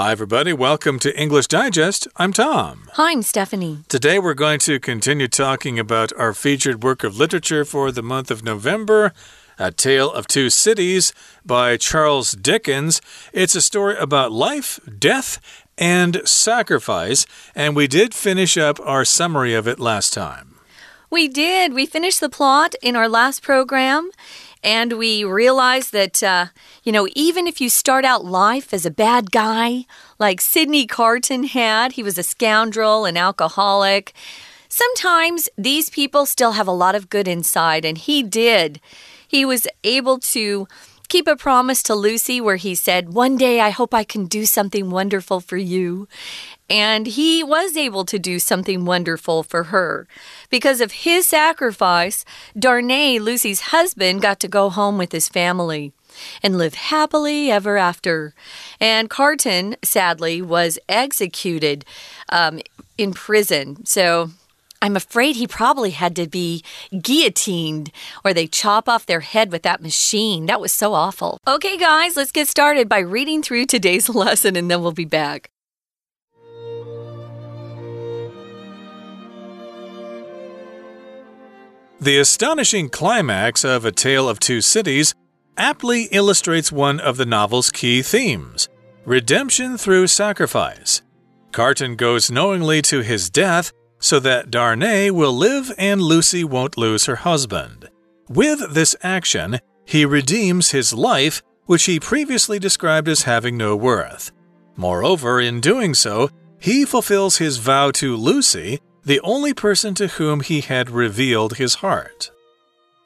Hi, everybody. Welcome to English Digest. I'm Tom. Hi, I'm Stephanie. Today we're going to continue talking about our featured work of literature for the month of November. A Tale of Two Cities by Charles Dickens. It's a story about life, death, and sacrifice, and we did finish up our summary of it last time. We did. We finished the plot in our last program. And we realize that, uh, you know, even if you start out life as a bad guy, like Sydney Carton had, he was a scoundrel, an alcoholic. Sometimes these people still have a lot of good inside, and he did. He was able to keep a promise to Lucy where he said, One day I hope I can do something wonderful for you. And he was able to do something wonderful for her. Because of his sacrifice, Darnay, Lucy's husband, got to go home with his family and live happily ever after. And Carton, sadly, was executed um, in prison. So I'm afraid he probably had to be guillotined or they chop off their head with that machine. That was so awful. Okay, guys, let's get started by reading through today's lesson and then we'll be back. The astonishing climax of A Tale of Two Cities aptly illustrates one of the novel's key themes redemption through sacrifice. Carton goes knowingly to his death so that Darnay will live and Lucy won't lose her husband. With this action, he redeems his life, which he previously described as having no worth. Moreover, in doing so, he fulfills his vow to Lucy, the only person to whom he had revealed his heart.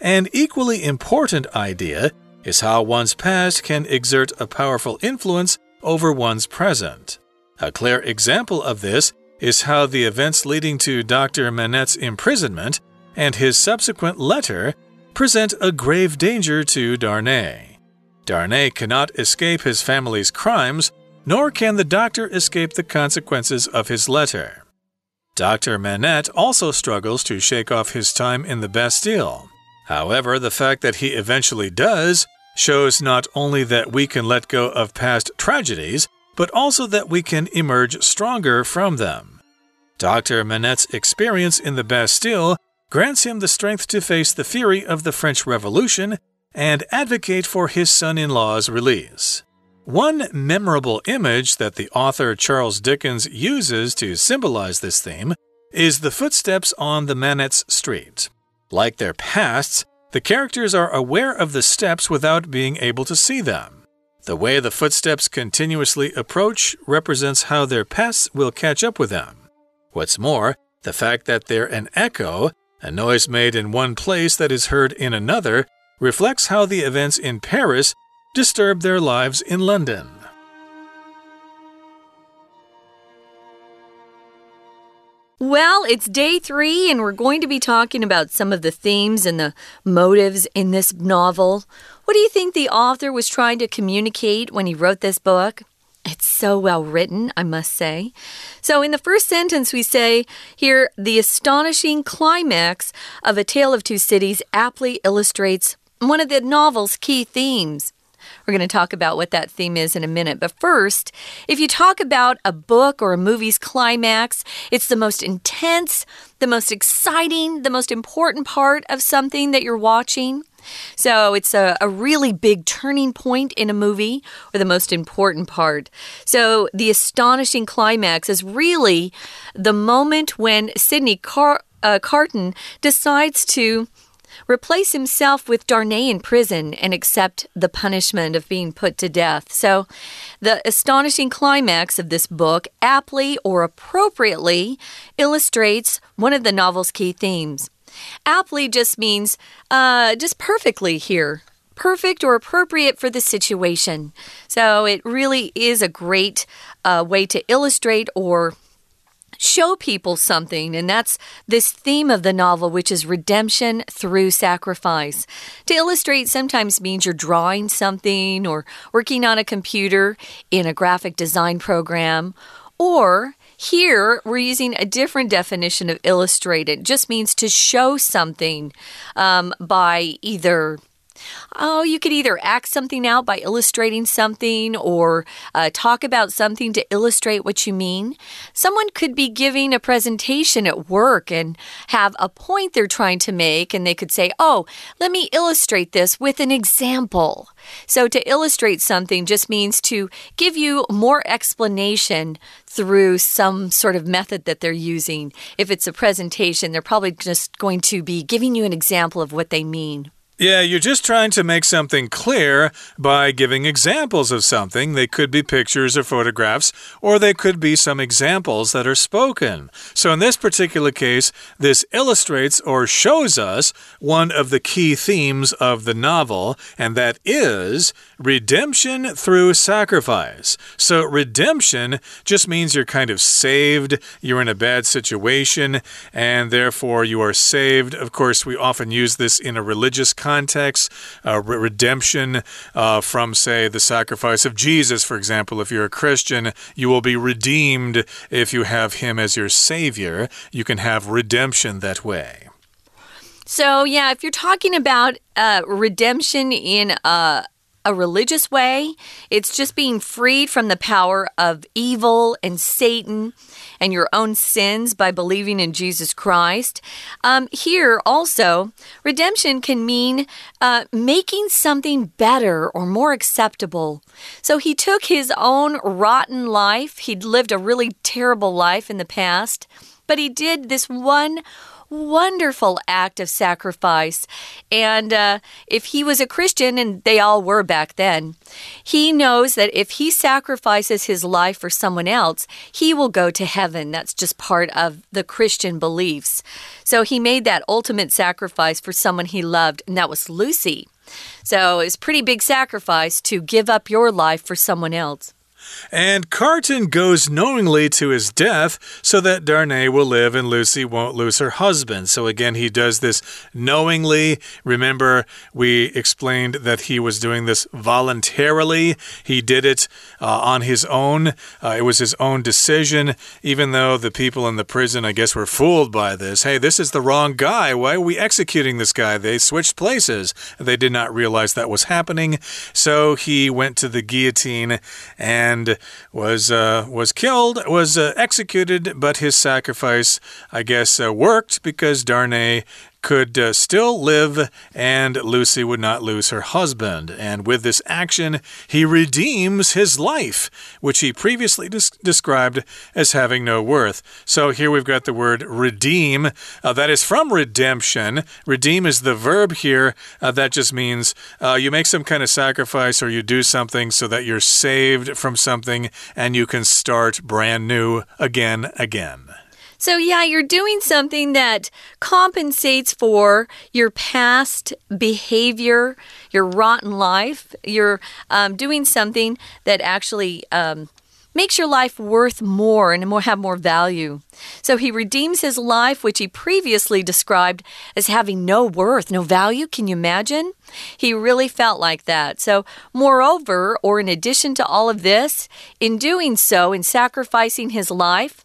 An equally important idea is how one's past can exert a powerful influence over one's present. A clear example of this is how the events leading to Dr. Manette's imprisonment and his subsequent letter present a grave danger to Darnay. Darnay cannot escape his family's crimes, nor can the doctor escape the consequences of his letter. Dr. Manette also struggles to shake off his time in the Bastille. However, the fact that he eventually does shows not only that we can let go of past tragedies, but also that we can emerge stronger from them. Dr. Manette's experience in the Bastille grants him the strength to face the fury of the French Revolution and advocate for his son in law's release. One memorable image that the author Charles Dickens uses to symbolize this theme is the footsteps on the Manette's street. Like their pasts, the characters are aware of the steps without being able to see them. The way the footsteps continuously approach represents how their pasts will catch up with them. What's more, the fact that they're an echo, a noise made in one place that is heard in another, reflects how the events in Paris disturb their lives in London. Well, it's day three, and we're going to be talking about some of the themes and the motives in this novel. What do you think the author was trying to communicate when he wrote this book? It's so well written, I must say. So, in the first sentence, we say here the astonishing climax of A Tale of Two Cities aptly illustrates one of the novel's key themes. We're going to talk about what that theme is in a minute. But first, if you talk about a book or a movie's climax, it's the most intense, the most exciting, the most important part of something that you're watching. So it's a, a really big turning point in a movie, or the most important part. So the astonishing climax is really the moment when Sydney Car uh, Carton decides to replace himself with Darnay in prison and accept the punishment of being put to death. So, the astonishing climax of this book aptly or appropriately illustrates one of the novel's key themes. Aptly just means uh, just perfectly here. Perfect or appropriate for the situation. So it really is a great uh, way to illustrate or show people something, and that's this theme of the novel, which is redemption through sacrifice. To illustrate sometimes means you're drawing something or working on a computer in a graphic design program, or here, we're using a different definition of illustrate. It just means to show something um, by either Oh, you could either act something out by illustrating something or uh, talk about something to illustrate what you mean. Someone could be giving a presentation at work and have a point they're trying to make, and they could say, Oh, let me illustrate this with an example. So, to illustrate something just means to give you more explanation through some sort of method that they're using. If it's a presentation, they're probably just going to be giving you an example of what they mean. Yeah, you're just trying to make something clear by giving examples of something. They could be pictures or photographs, or they could be some examples that are spoken. So, in this particular case, this illustrates or shows us one of the key themes of the novel, and that is redemption through sacrifice. So, redemption just means you're kind of saved, you're in a bad situation, and therefore you are saved. Of course, we often use this in a religious context uh, redemption uh, from, say, the sacrifice of Jesus, for example. If you're a Christian, you will be redeemed if you have Him as your Savior. You can have redemption that way. So, yeah, if you're talking about uh, redemption in a, a religious way, it's just being freed from the power of evil and Satan and your own sins by believing in Jesus Christ. Um, here also, redemption can mean uh, making something better or more acceptable. So he took his own rotten life, he'd lived a really terrible life in the past, but he did this one wonderful act of sacrifice. And uh, if he was a Christian, and they all were back then, he knows that if he sacrifices his life for someone else, he will go to heaven. That's just part of the Christian beliefs. So he made that ultimate sacrifice for someone he loved, and that was Lucy. So it's pretty big sacrifice to give up your life for someone else. And Carton goes knowingly to his death so that Darnay will live and Lucy won't lose her husband. So again, he does this knowingly. Remember, we explained that he was doing this voluntarily. He did it uh, on his own. Uh, it was his own decision, even though the people in the prison, I guess, were fooled by this. Hey, this is the wrong guy. Why are we executing this guy? They switched places. They did not realize that was happening. So he went to the guillotine and and was uh, was killed, was uh, executed, but his sacrifice, I guess, uh, worked because Darnay could uh, still live and Lucy would not lose her husband. And with this action, he redeems his life, which he previously des described as having no worth. So here we've got the word redeem. Uh, that is from redemption. Redeem is the verb here. Uh, that just means uh, you make some kind of sacrifice or you do something so that you're saved from something and you can start brand new again, again. So, yeah, you're doing something that compensates for your past behavior, your rotten life. You're um, doing something that actually. Um, makes your life worth more and more have more value. So he redeems his life, which he previously described as having no worth, no value. Can you imagine? He really felt like that. So, moreover, or in addition to all of this, in doing so, in sacrificing his life,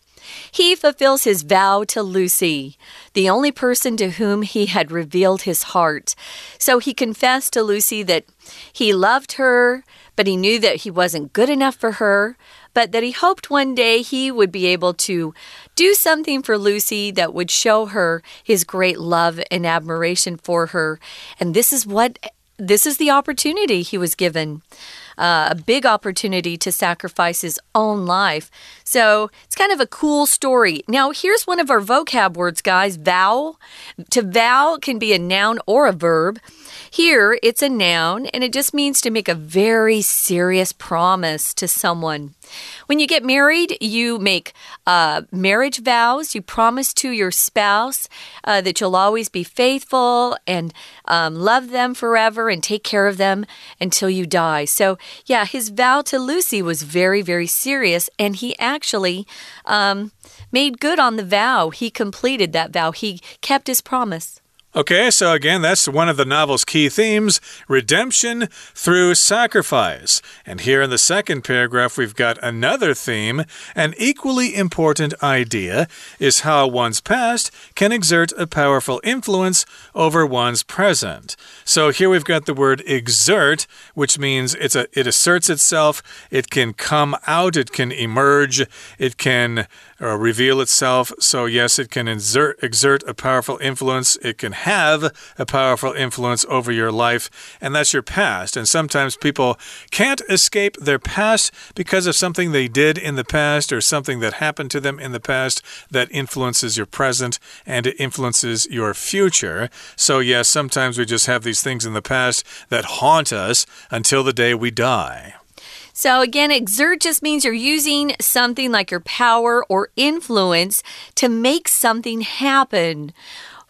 he fulfills his vow to Lucy, the only person to whom he had revealed his heart. So he confessed to Lucy that he loved her, but he knew that he wasn't good enough for her, but that he hoped one day he would be able to do something for Lucy that would show her his great love and admiration for her. And this is what this is the opportunity he was given uh, a big opportunity to sacrifice his own life. So it's kind of a cool story. Now, here's one of our vocab words, guys vow. To vow can be a noun or a verb. Here, it's a noun, and it just means to make a very serious promise to someone. When you get married, you make uh, marriage vows. You promise to your spouse uh, that you'll always be faithful and um, love them forever and take care of them until you die. So, yeah, his vow to Lucy was very, very serious, and he actually um, made good on the vow. He completed that vow, he kept his promise. Okay, so again, that's one of the novel's key themes redemption through sacrifice. And here in the second paragraph, we've got another theme. An equally important idea is how one's past can exert a powerful influence over one's present. So here we've got the word exert, which means it's a, it asserts itself, it can come out, it can emerge, it can uh, reveal itself. So, yes, it can exert, exert a powerful influence. It can have a powerful influence over your life, and that's your past. And sometimes people can't escape their past because of something they did in the past or something that happened to them in the past that influences your present and it influences your future. So, yes, sometimes we just have these things in the past that haunt us until the day we die. So, again, exert just means you're using something like your power or influence to make something happen.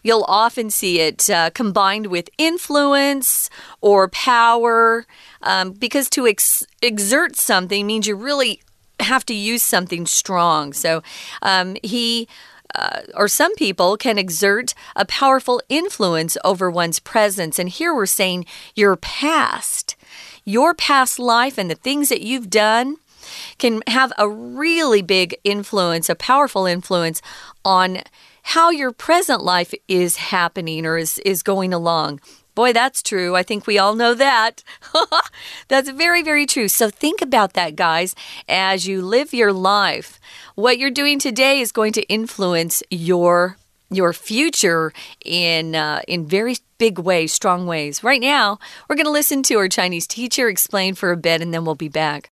You'll often see it uh, combined with influence or power um, because to ex exert something means you really have to use something strong. So, um, he. Uh, or some people can exert a powerful influence over one's presence. And here we're saying your past your past life and the things that you've done can have a really big influence, a powerful influence on how your present life is happening or is, is going along. Boy, that's true. I think we all know that. that's very, very true. So think about that, guys, as you live your life. What you're doing today is going to influence your your future in uh, in very big ways, strong ways. Right now, we're going to listen to our Chinese teacher explain for a bit, and then we'll be back.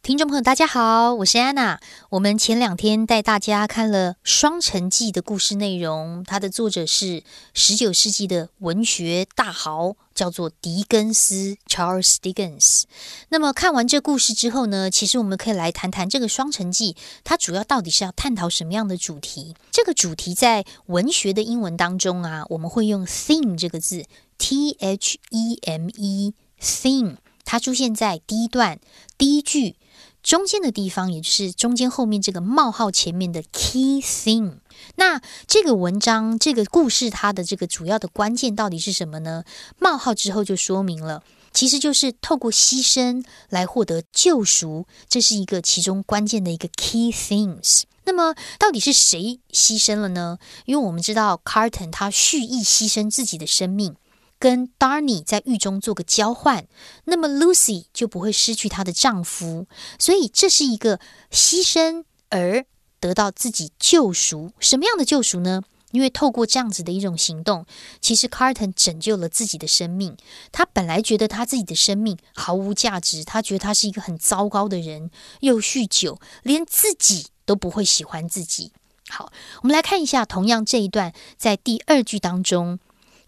听众朋友，大家好，我是安娜。我们前两天带大家看了《双城记》的故事内容，它的作者是十九世纪的文学大豪， 叫做狄更斯 （Charles Dickens）。那么看完这故事之后呢，其实我们可以来谈谈这个《双城记》，它主要到底是要探讨什么样的主题？这个主题在文学的英文当中啊，我们会用 “theme” 这个字，T H E M E，theme，它出现在第一段第一句。中间的地方，也就是中间后面这个冒号前面的 key thing。那这个文章、这个故事，它的这个主要的关键到底是什么呢？冒号之后就说明了，其实就是透过牺牲来获得救赎，这是一个其中关键的一个 key things。那么到底是谁牺牲了呢？因为我们知道 Carton 他蓄意牺牲自己的生命。跟 Darny 在狱中做个交换，那么 Lucy 就不会失去她的丈夫，所以这是一个牺牲而得到自己救赎。什么样的救赎呢？因为透过这样子的一种行动，其实 Carton 拯救了自己的生命。他本来觉得他自己的生命毫无价值，他觉得他是一个很糟糕的人，又酗酒，连自己都不会喜欢自己。好，我们来看一下，同样这一段在第二句当中。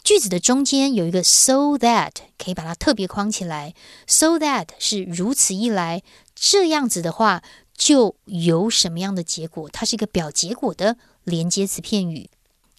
句子的中间有一个 so that，可以把它特别框起来。so that 是如此一来，这样子的话就有什么样的结果？它是一个表结果的连接词片语。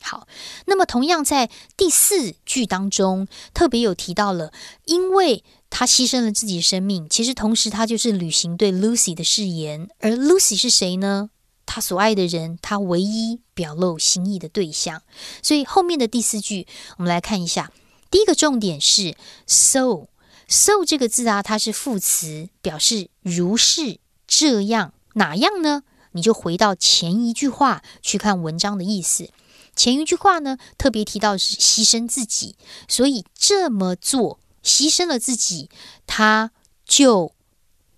好，那么同样在第四句当中特别有提到了，因为他牺牲了自己的生命，其实同时他就是履行对 Lucy 的誓言。而 Lucy 是谁呢？他所爱的人，他唯一表露心意的对象。所以后面的第四句，我们来看一下。第一个重点是 so，so 这个字啊，它是副词，表示如是这样哪样呢？你就回到前一句话去看文章的意思。前一句话呢，特别提到是牺牲自己，所以这么做牺牲了自己，他就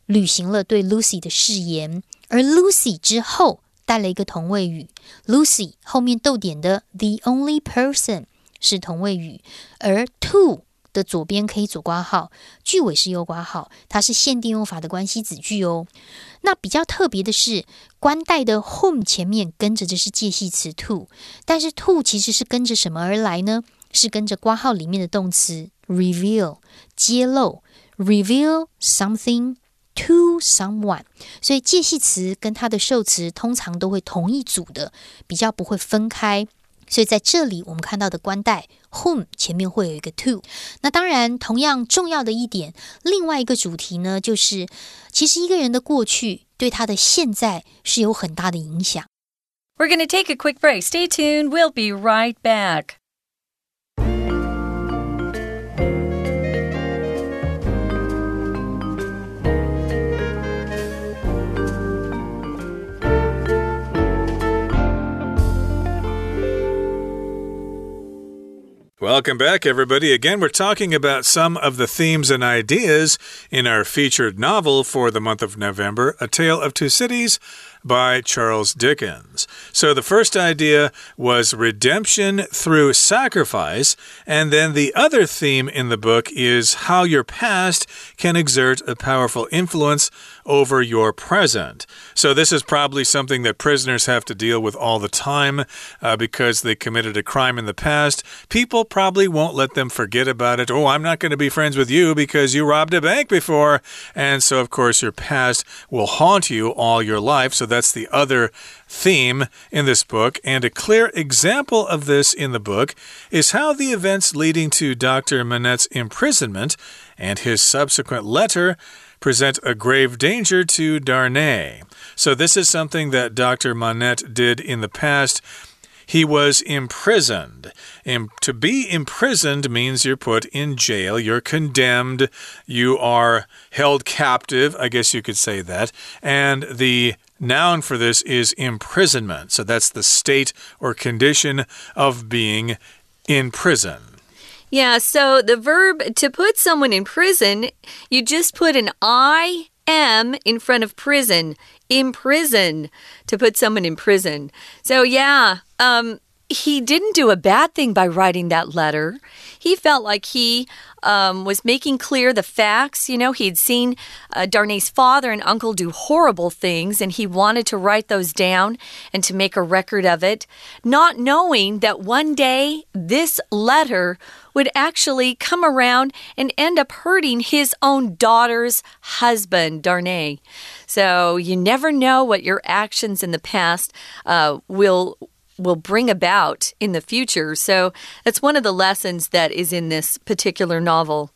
履行了对 Lucy 的誓言。而 Lucy 之后带了一个同位语，Lucy 后面逗点的 the only person 是同位语，而 to 的左边可以左挂号，句尾是右挂号，它是限定用法的关系子句哦。那比较特别的是，关带的 whom 前面跟着的是介系词 to，但是 to 其实是跟着什么而来呢？是跟着挂号里面的动词 reveal 揭露，reveal something。To someone，所以介系词跟它的受词通常都会同一组的，比较不会分开。所以在这里我们看到的关带 whom 前面会有一个 to。那当然，同样重要的一点，另外一个主题呢，就是其实一个人的过去对他的现在是有很大的影响。We're going to take a quick break. Stay tuned. We'll be right back. Welcome back, everybody. Again, we're talking about some of the themes and ideas in our featured novel for the month of November, A Tale of Two Cities by Charles Dickens. So the first idea was redemption through sacrifice, and then the other theme in the book is how your past can exert a powerful influence over your present. So, this is probably something that prisoners have to deal with all the time uh, because they committed a crime in the past. People probably won't let them forget about it. Oh, I'm not going to be friends with you because you robbed a bank before. And so, of course, your past will haunt you all your life. So, that's the other theme in this book. And a clear example of this in the book is how the events leading to Dr. Manette's imprisonment and his subsequent letter present a grave danger to Darnay. So, this is something that Dr. Manette did in the past. He was imprisoned. And to be imprisoned means you're put in jail, you're condemned, you are held captive, I guess you could say that. And the noun for this is imprisonment. So that's the state or condition of being in prison. Yeah, so the verb to put someone in prison, you just put an I am in front of prison. Imprison to put someone in prison. So yeah, um, he didn't do a bad thing by writing that letter. He felt like he um, was making clear the facts. You know, he'd seen uh, Darnay's father and uncle do horrible things, and he wanted to write those down and to make a record of it, not knowing that one day this letter would actually come around and end up hurting his own daughter's husband, Darnay. So you never know what your actions in the past uh, will will bring about in the future. So that's one of the lessons that is in this particular novel.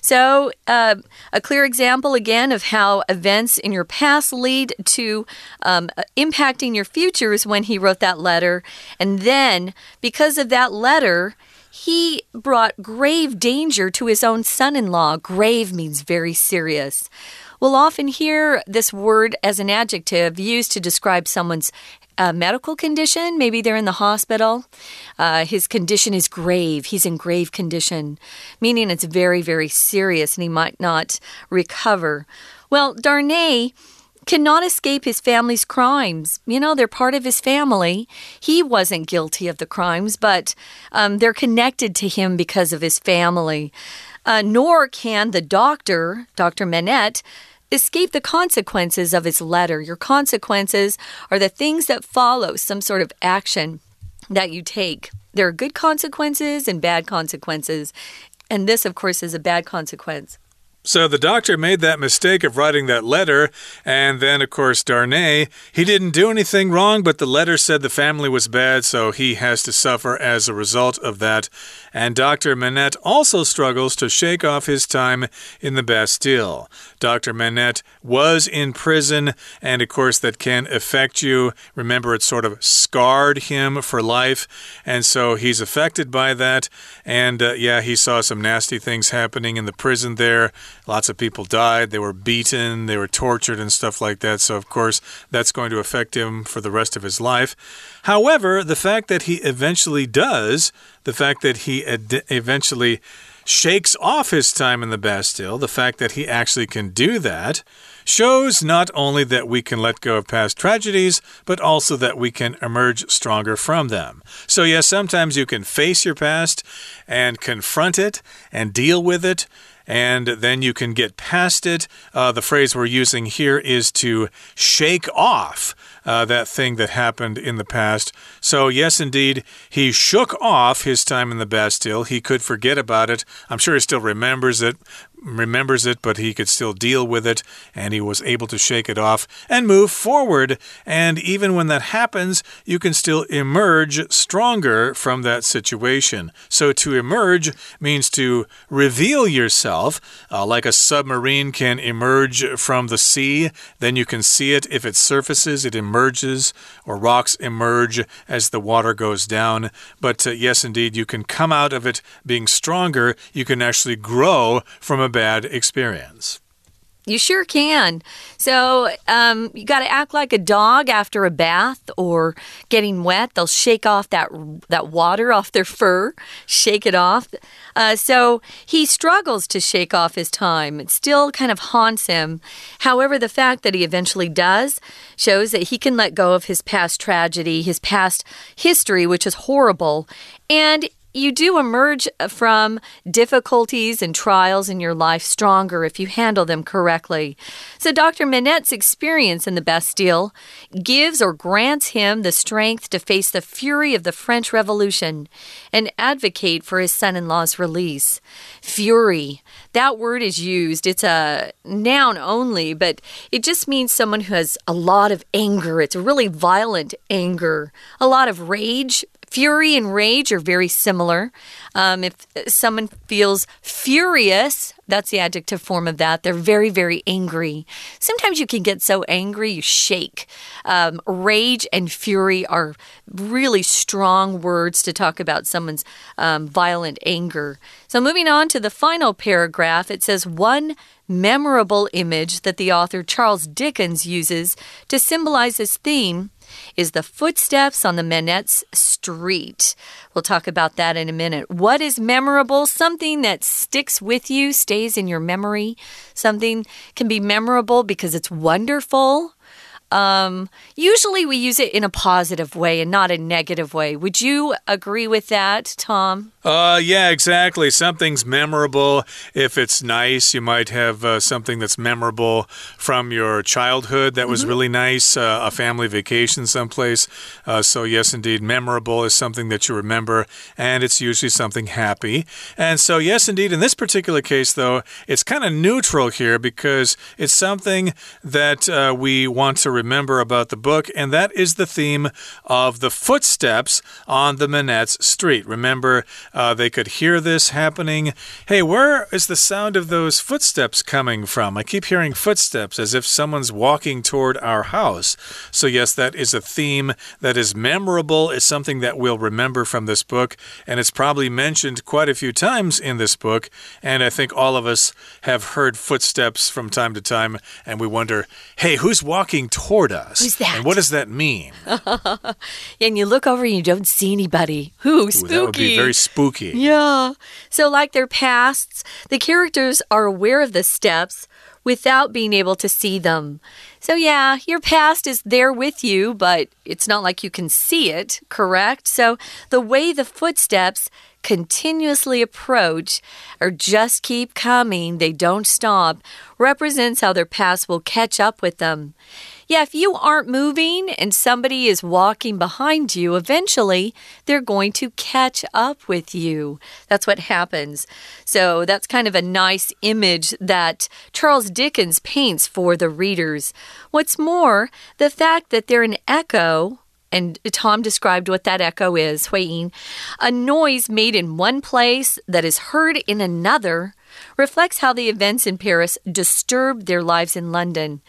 So, uh, a clear example again of how events in your past lead to um, impacting your future is when he wrote that letter. And then, because of that letter, he brought grave danger to his own son in law. Grave means very serious. We'll often hear this word as an adjective used to describe someone's a medical condition. Maybe they're in the hospital. Uh, his condition is grave. He's in grave condition, meaning it's very, very serious and he might not recover. Well, Darnay cannot escape his family's crimes. You know, they're part of his family. He wasn't guilty of the crimes, but um, they're connected to him because of his family. Uh, nor can the doctor, Dr. Manette, escape the consequences of his letter. Your consequences are the things that follow some sort of action that you take. There are good consequences and bad consequences. And this, of course, is a bad consequence. So the doctor made that mistake of writing that letter, and then, of course, Darnay, he didn't do anything wrong, but the letter said the family was bad, so he has to suffer as a result of that. And Dr. Manette also struggles to shake off his time in the Bastille. Dr. Manette was in prison, and of course, that can affect you. Remember, it sort of scarred him for life, and so he's affected by that. And uh, yeah, he saw some nasty things happening in the prison there. Lots of people died, they were beaten, they were tortured, and stuff like that. So, of course, that's going to affect him for the rest of his life. However, the fact that he eventually does, the fact that he eventually shakes off his time in the Bastille, the fact that he actually can do that, shows not only that we can let go of past tragedies, but also that we can emerge stronger from them. So, yes, sometimes you can face your past and confront it and deal with it and then you can get past it. Uh, the phrase we're using here is to shake off. Uh, that thing that happened in the past. So, yes, indeed, he shook off his time in the Bastille. He could forget about it. I'm sure he still remembers it, remembers it, but he could still deal with it, and he was able to shake it off and move forward. And even when that happens, you can still emerge stronger from that situation. So to emerge means to reveal yourself, uh, like a submarine can emerge from the sea. Then you can see it if it surfaces, it emerges, or rocks emerge as the water goes down. But uh, yes, indeed, you can come out of it being stronger. You can actually grow from a bad experience. You sure can. So um, you got to act like a dog after a bath or getting wet. They'll shake off that that water off their fur, shake it off. Uh, so he struggles to shake off his time. It still kind of haunts him. However, the fact that he eventually does shows that he can let go of his past tragedy, his past history, which is horrible, and you do emerge uh, from difficulties and trials in your life stronger if you handle them correctly. So, Dr. Manette's experience in the Bastille gives or grants him the strength to face the fury of the French Revolution and advocate for his son in law's release. Fury, that word is used. It's a noun only, but it just means someone who has a lot of anger. It's a really violent anger, a lot of rage, Fury and rage are very similar. Um, if someone feels furious, that's the adjective form of that. They're very, very angry. Sometimes you can get so angry you shake. Um, rage and fury are really strong words to talk about someone's um, violent anger. So, moving on to the final paragraph, it says, One memorable image that the author Charles Dickens uses to symbolize his theme is the footsteps on the Manette's street. We'll talk about that in a minute. What is memorable? Something that sticks with you, stays in your memory. Something can be memorable because it's wonderful um, usually we use it in a positive way and not a negative way. Would you agree with that, Tom? Uh, yeah, exactly. Something's memorable. If it's nice, you might have uh, something that's memorable from your childhood that was mm -hmm. really nice, uh, a family vacation someplace. Uh, so, yes, indeed, memorable is something that you remember, and it's usually something happy. And so, yes, indeed, in this particular case, though, it's kind of neutral here because it's something that uh, we want to remember about the book, and that is the theme of the footsteps on the Manette's street. Remember, uh, they could hear this happening. Hey, where is the sound of those footsteps coming from? I keep hearing footsteps as if someone's walking toward our house. So, yes, that is a theme that is memorable. It's something that we'll remember from this book, and it's probably mentioned quite a few times in this book. And I think all of us have heard footsteps from time to time, and we wonder, hey, who's walking toward toward us. Who's that? And what does that mean? and you look over and you don't see anybody. Who? Spooky. Ooh, that would be very spooky. Yeah. So, like their pasts, the characters are aware of the steps without being able to see them. So, yeah, your past is there with you, but it's not like you can see it, correct? So, the way the footsteps continuously approach or just keep coming, they don't stop, represents how their past will catch up with them. Yeah, if you aren't moving and somebody is walking behind you, eventually they're going to catch up with you. That's what happens. So that's kind of a nice image that Charles Dickens paints for the readers. What's more, the fact that they're an echo and Tom described what that echo is, Hui A noise made in one place that is heard in another reflects how the events in Paris disturbed their lives in London.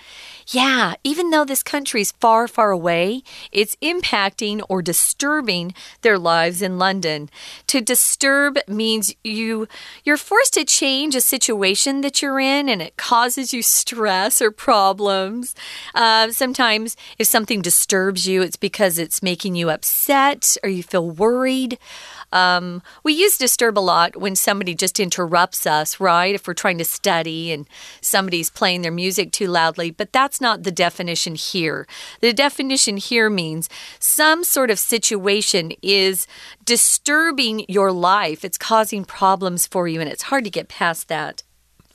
Yeah, even though this country is far, far away, it's impacting or disturbing their lives in London. To disturb means you you're forced to change a situation that you're in, and it causes you stress or problems. Uh, sometimes, if something disturbs you, it's because it's making you upset or you feel worried. Um, we use disturb a lot when somebody just interrupts us, right? If we're trying to study and somebody's playing their music too loudly, but that's not the definition here. The definition here means some sort of situation is disturbing your life, it's causing problems for you, and it's hard to get past that.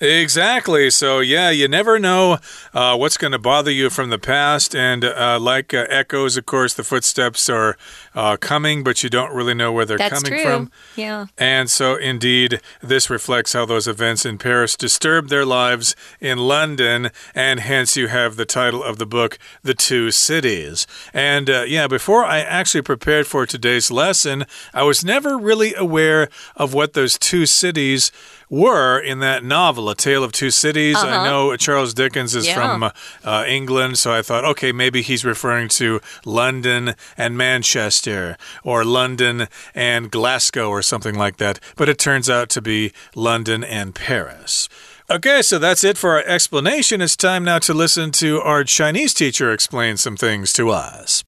Exactly. So, yeah, you never know uh, what's going to bother you from the past. And uh, like uh, echoes, of course, the footsteps are uh, coming, but you don't really know where they're That's coming true. from. Yeah. And so, indeed, this reflects how those events in Paris disturbed their lives in London. And hence, you have the title of the book, The Two Cities. And uh, yeah, before I actually prepared for today's lesson, I was never really aware of what those two cities were in that novel, A Tale of Two Cities. Uh -huh. I know Charles Dickens is yeah. from uh, England, so I thought, okay, maybe he's referring to London and Manchester or London and Glasgow or something like that. But it turns out to be London and Paris. Okay, so that's it for our explanation. It's time now to listen to our Chinese teacher explain some things to us.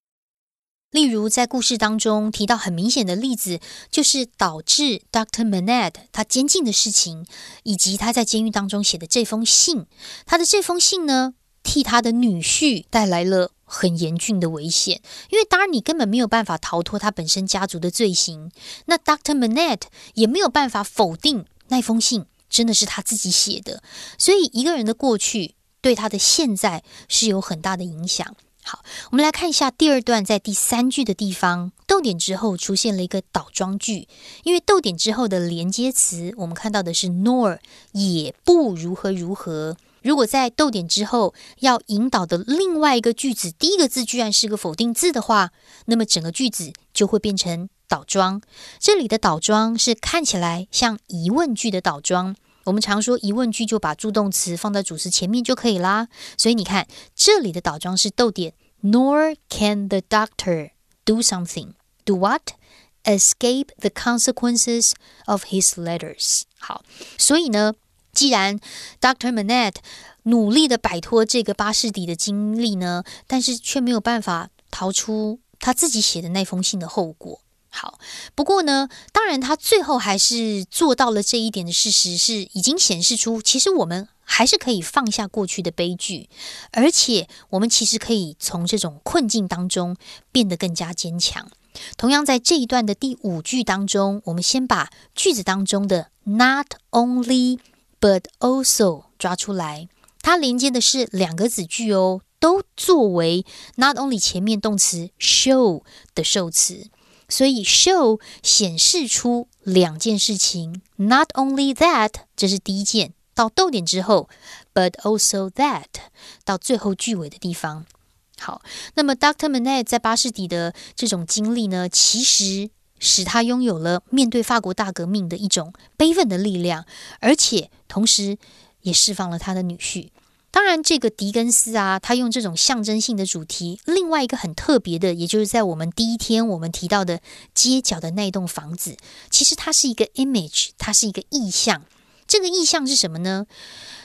例如，在故事当中提到很明显的例子，就是导致 Doctor Manette 他监禁的事情，以及他在监狱当中写的这封信。他的这封信呢，替他的女婿带来了很严峻的危险，因为当然你根本没有办法逃脱他本身家族的罪行。那 Doctor Manette 也没有办法否定那封信真的是他自己写的，所以一个人的过去对他的现在是有很大的影响。好，我们来看一下第二段，在第三句的地方，逗点之后出现了一个倒装句。因为逗点之后的连接词，我们看到的是 nor，也不如何如何。如果在逗点之后要引导的另外一个句子，第一个字居然是个否定字的话，那么整个句子就会变成倒装。这里的倒装是看起来像疑问句的倒装。我们常说疑问句就把助动词放在主词前面就可以啦。所以你看这里的倒装是逗点，Nor can the doctor do something. Do what? Escape the consequences of his letters. 好，所以呢，既然 Doctor Manette 努力的摆脱这个巴士底的经历呢，但是却没有办法逃出他自己写的那封信的后果。好，不过呢，当然他最后还是做到了这一点的事实，是已经显示出，其实我们还是可以放下过去的悲剧，而且我们其实可以从这种困境当中变得更加坚强。同样，在这一段的第五句当中，我们先把句子当中的 not only but also 抓出来，它连接的是两个子句哦，都作为 not only 前面动词 show 的受词。所以 show 显示出两件事情，not only that，这是第一件，到逗点之后，but also that，到最后句尾的地方。好，那么 Doctor Manette 在巴士底的这种经历呢，其实使他拥有了面对法国大革命的一种悲愤的力量，而且同时也释放了他的女婿。当然，这个狄更斯啊，他用这种象征性的主题。另外一个很特别的，也就是在我们第一天我们提到的街角的那栋房子，其实它是一个 image，它是一个意象。这个意象是什么呢？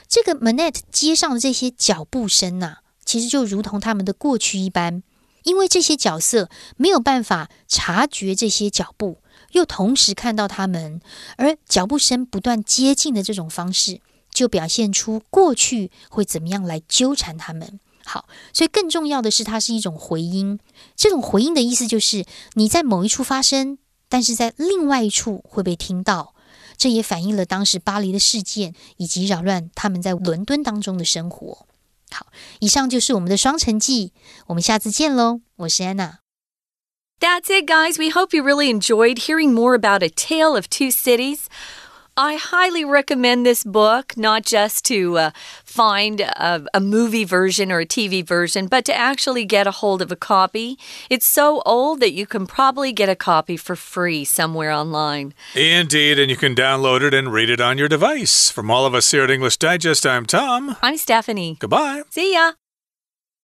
这个 manet 街上的这些脚步声呐，其实就如同他们的过去一般，因为这些角色没有办法察觉这些脚步，又同时看到他们，而脚步声不断接近的这种方式。就表现出过去会怎么样来纠缠他们。好，所以更重要的是，它是一种回音。这种回音的意思就是你在某一处发生，但是在另外一处会被听到。这也反映了当时巴黎的事件以及扰乱他们在伦敦当中的生活。好，以上就是我们的双城记，我们下次见喽！我是安娜。That's it, guys. We hope you really enjoyed hearing more about a tale of two cities. I highly recommend this book, not just to uh, find a, a, movie version or a TV version, but to actually get a hold of a copy. It's so old that you can probably get a copy for free somewhere online. Indeed, and you can download it and read it on your device. From all of us here at English Digest, I'm Tom. I'm Stephanie. Goodbye. See ya.